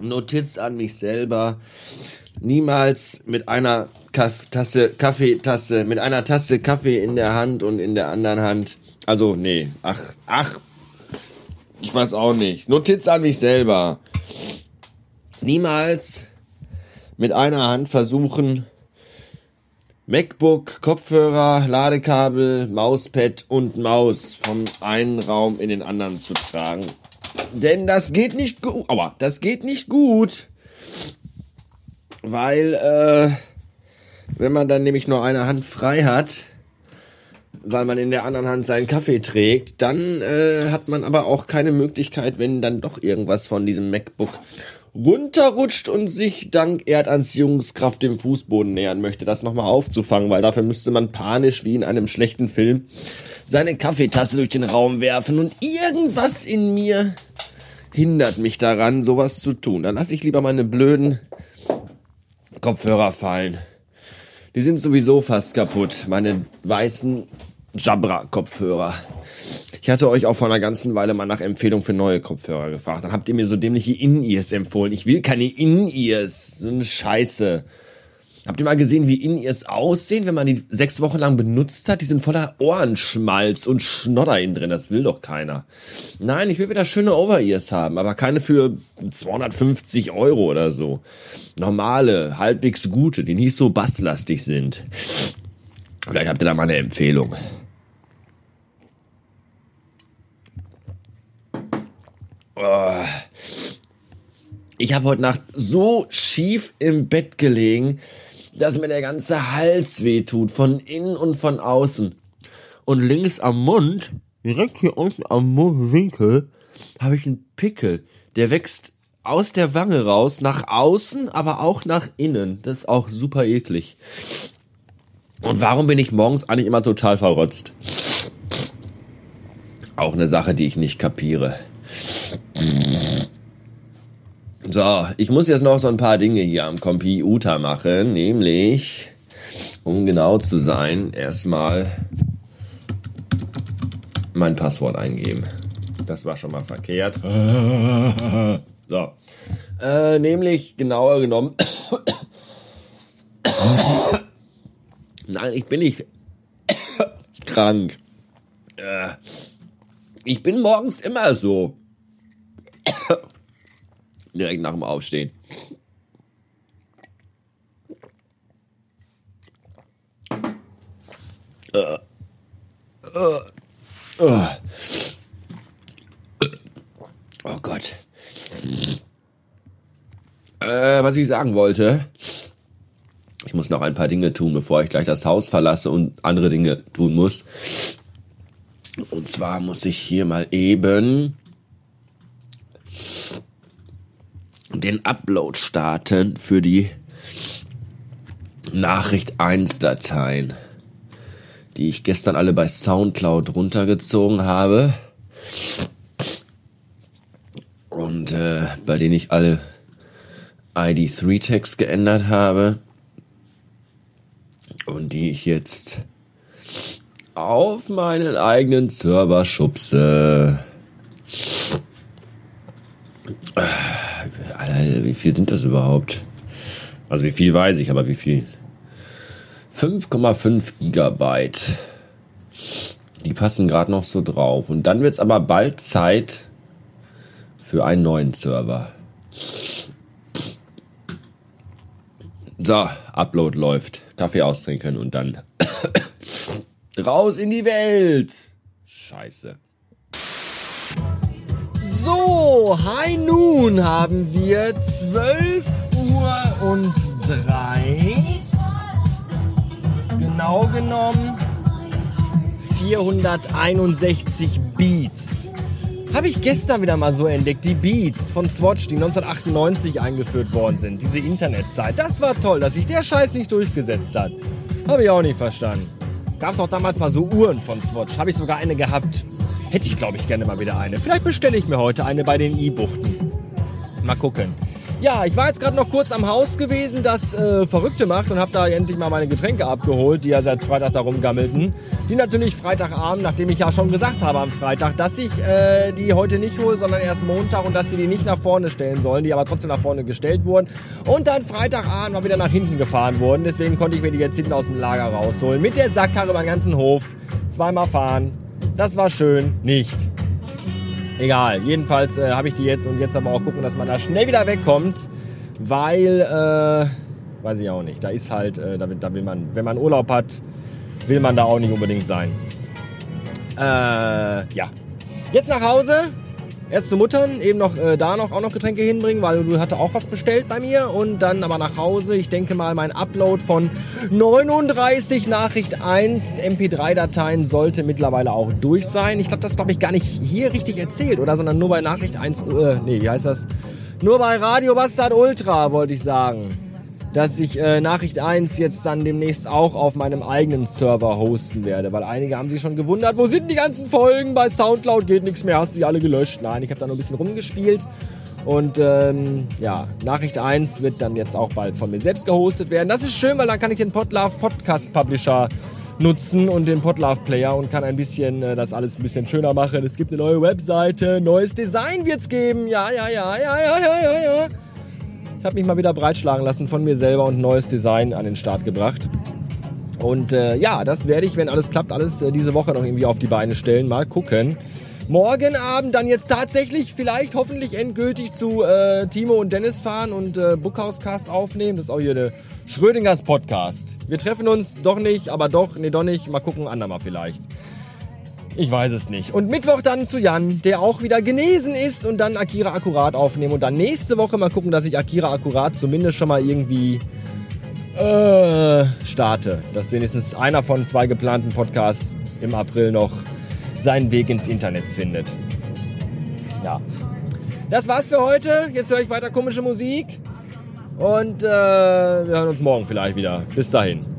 Notiz an mich selber. Niemals mit einer Kaff Tasse, Kaffeetasse, mit einer Tasse Kaffee in der Hand und in der anderen Hand. Also, nee, ach, ach, ich weiß auch nicht. Notiz an mich selber. Niemals mit einer Hand versuchen, MacBook, Kopfhörer, Ladekabel, Mauspad und Maus vom einen Raum in den anderen zu tragen. Denn das geht nicht gut. Aber das geht nicht gut. Weil, äh, wenn man dann nämlich nur eine Hand frei hat, weil man in der anderen Hand seinen Kaffee trägt, dann äh, hat man aber auch keine Möglichkeit, wenn dann doch irgendwas von diesem MacBook runterrutscht und sich dank Erdanziehungskraft dem Fußboden nähern möchte, das nochmal aufzufangen, weil dafür müsste man panisch wie in einem schlechten Film seine Kaffeetasse durch den Raum werfen und irgendwas in mir hindert mich daran, sowas zu tun. Dann lasse ich lieber meine blöden Kopfhörer fallen. Die sind sowieso fast kaputt. Meine weißen Jabra-Kopfhörer. Ich hatte euch auch vor einer ganzen Weile mal nach Empfehlung für neue Kopfhörer gefragt. Dann habt ihr mir so dämliche In-Ears empfohlen. Ich will keine In-Ears. So eine Scheiße. Habt ihr mal gesehen, wie In-Ears aussehen, wenn man die sechs Wochen lang benutzt hat? Die sind voller Ohrenschmalz und Schnodder innen drin. Das will doch keiner. Nein, ich will wieder schöne Over-Ears haben, aber keine für 250 Euro oder so. Normale, halbwegs gute, die nicht so basslastig sind. Vielleicht habt ihr da mal eine Empfehlung. Oh. Ich habe heute Nacht so schief im Bett gelegen, dass mir der ganze Hals wehtut, von innen und von außen. Und links am Mund, direkt hier unten am Mundwinkel, habe ich einen Pickel. Der wächst aus der Wange raus, nach außen, aber auch nach innen. Das ist auch super eklig. Und warum bin ich morgens eigentlich immer total verrotzt? Auch eine Sache, die ich nicht kapiere. So, ich muss jetzt noch so ein paar Dinge hier am Computer machen, nämlich, um genau zu sein, erstmal mein Passwort eingeben. Das war schon mal verkehrt. So. Äh, nämlich, genauer genommen. Nein, ich bin nicht krank. Äh, ich bin morgens immer so. Direkt nach dem Aufstehen. Äh, äh, äh. Oh Gott. Äh, was ich sagen wollte. Ich muss noch ein paar Dinge tun, bevor ich gleich das Haus verlasse und andere Dinge tun muss. Und zwar muss ich hier mal eben den Upload starten für die Nachricht 1 Dateien, die ich gestern alle bei Soundcloud runtergezogen habe und äh, bei denen ich alle ID3 Tags geändert habe und die ich jetzt auf meinen eigenen Server schubse. Alter, wie viel sind das überhaupt? Also wie viel weiß ich, aber wie viel? 5,5 Gigabyte. Die passen gerade noch so drauf. Und dann wird es aber bald Zeit für einen neuen Server. So, Upload läuft. Kaffee austrinken und dann raus in die Welt. Scheiße. So, hi nun haben wir 12 Uhr und 3. Genau genommen 461 Beats. Habe ich gestern wieder mal so entdeckt, die Beats von Swatch, die 1998 eingeführt worden sind, diese Internetzeit. Das war toll, dass sich der Scheiß nicht durchgesetzt hat. Habe ich auch nicht verstanden. Gab es auch damals mal so Uhren von Swatch. Habe ich sogar eine gehabt. Hätte ich, glaube ich, gerne mal wieder eine. Vielleicht bestelle ich mir heute eine bei den E-Buchten. Mal gucken. Ja, ich war jetzt gerade noch kurz am Haus gewesen, das äh, Verrückte macht und habe da endlich mal meine Getränke abgeholt, die ja seit Freitag da rumgammelten. Die natürlich Freitagabend, nachdem ich ja schon gesagt habe am Freitag, dass ich äh, die heute nicht hole, sondern erst Montag und dass sie die nicht nach vorne stellen sollen, die aber trotzdem nach vorne gestellt wurden und dann Freitagabend mal wieder nach hinten gefahren wurden. Deswegen konnte ich mir die jetzt hinten aus dem Lager rausholen. Mit der Sackkarre über den ganzen Hof, zweimal fahren. Das war schön, nicht. Egal, jedenfalls äh, habe ich die jetzt und jetzt aber auch gucken, dass man da schnell wieder wegkommt, weil, äh, weiß ich auch nicht, da ist halt, äh, da, da will man, wenn man Urlaub hat, will man da auch nicht unbedingt sein. Äh, ja. Jetzt nach Hause, erst zu Muttern, eben noch äh, da noch auch noch Getränke hinbringen, weil du hatte auch was bestellt bei mir und dann aber nach Hause. Ich denke mal, mein Upload von 39 Nachricht 1 MP3-Dateien sollte mittlerweile auch durch sein. Ich glaube, das glaube ich gar nicht hier richtig erzählt, oder? Sondern nur bei Nachricht 1, äh, nee, wie heißt das? Nur bei Radio Bastard Ultra, wollte ich sagen dass ich äh, Nachricht 1 jetzt dann demnächst auch auf meinem eigenen Server hosten werde, weil einige haben sich schon gewundert, wo sind die ganzen Folgen? Bei Soundcloud geht nichts mehr, hast du die alle gelöscht? Nein, ich habe da noch ein bisschen rumgespielt. Und ähm, ja, Nachricht 1 wird dann jetzt auch bald von mir selbst gehostet werden. Das ist schön, weil dann kann ich den Podlove Podcast Publisher nutzen und den Podlove Player und kann ein bisschen äh, das alles ein bisschen schöner machen. Es gibt eine neue Webseite, neues Design wird's geben. Ja, ja, ja, ja, ja, ja, ja, ja. Habe mich mal wieder breitschlagen lassen von mir selber und neues Design an den Start gebracht. Und äh, ja, das werde ich, wenn alles klappt, alles äh, diese Woche noch irgendwie auf die Beine stellen. Mal gucken. Morgen Abend dann jetzt tatsächlich, vielleicht hoffentlich endgültig zu äh, Timo und Dennis fahren und äh, Bookhauscast aufnehmen. Das ist auch hier der Schrödingers Podcast. Wir treffen uns doch nicht, aber doch, nee, doch nicht. Mal gucken, andermal vielleicht. Ich weiß es nicht. Und Mittwoch dann zu Jan, der auch wieder genesen ist und dann Akira Akkurat aufnehmen. Und dann nächste Woche mal gucken, dass ich Akira Akkurat zumindest schon mal irgendwie äh, starte. Dass wenigstens einer von zwei geplanten Podcasts im April noch seinen Weg ins Internet findet. Ja. Das war's für heute. Jetzt höre ich weiter komische Musik. Und äh, wir hören uns morgen vielleicht wieder. Bis dahin.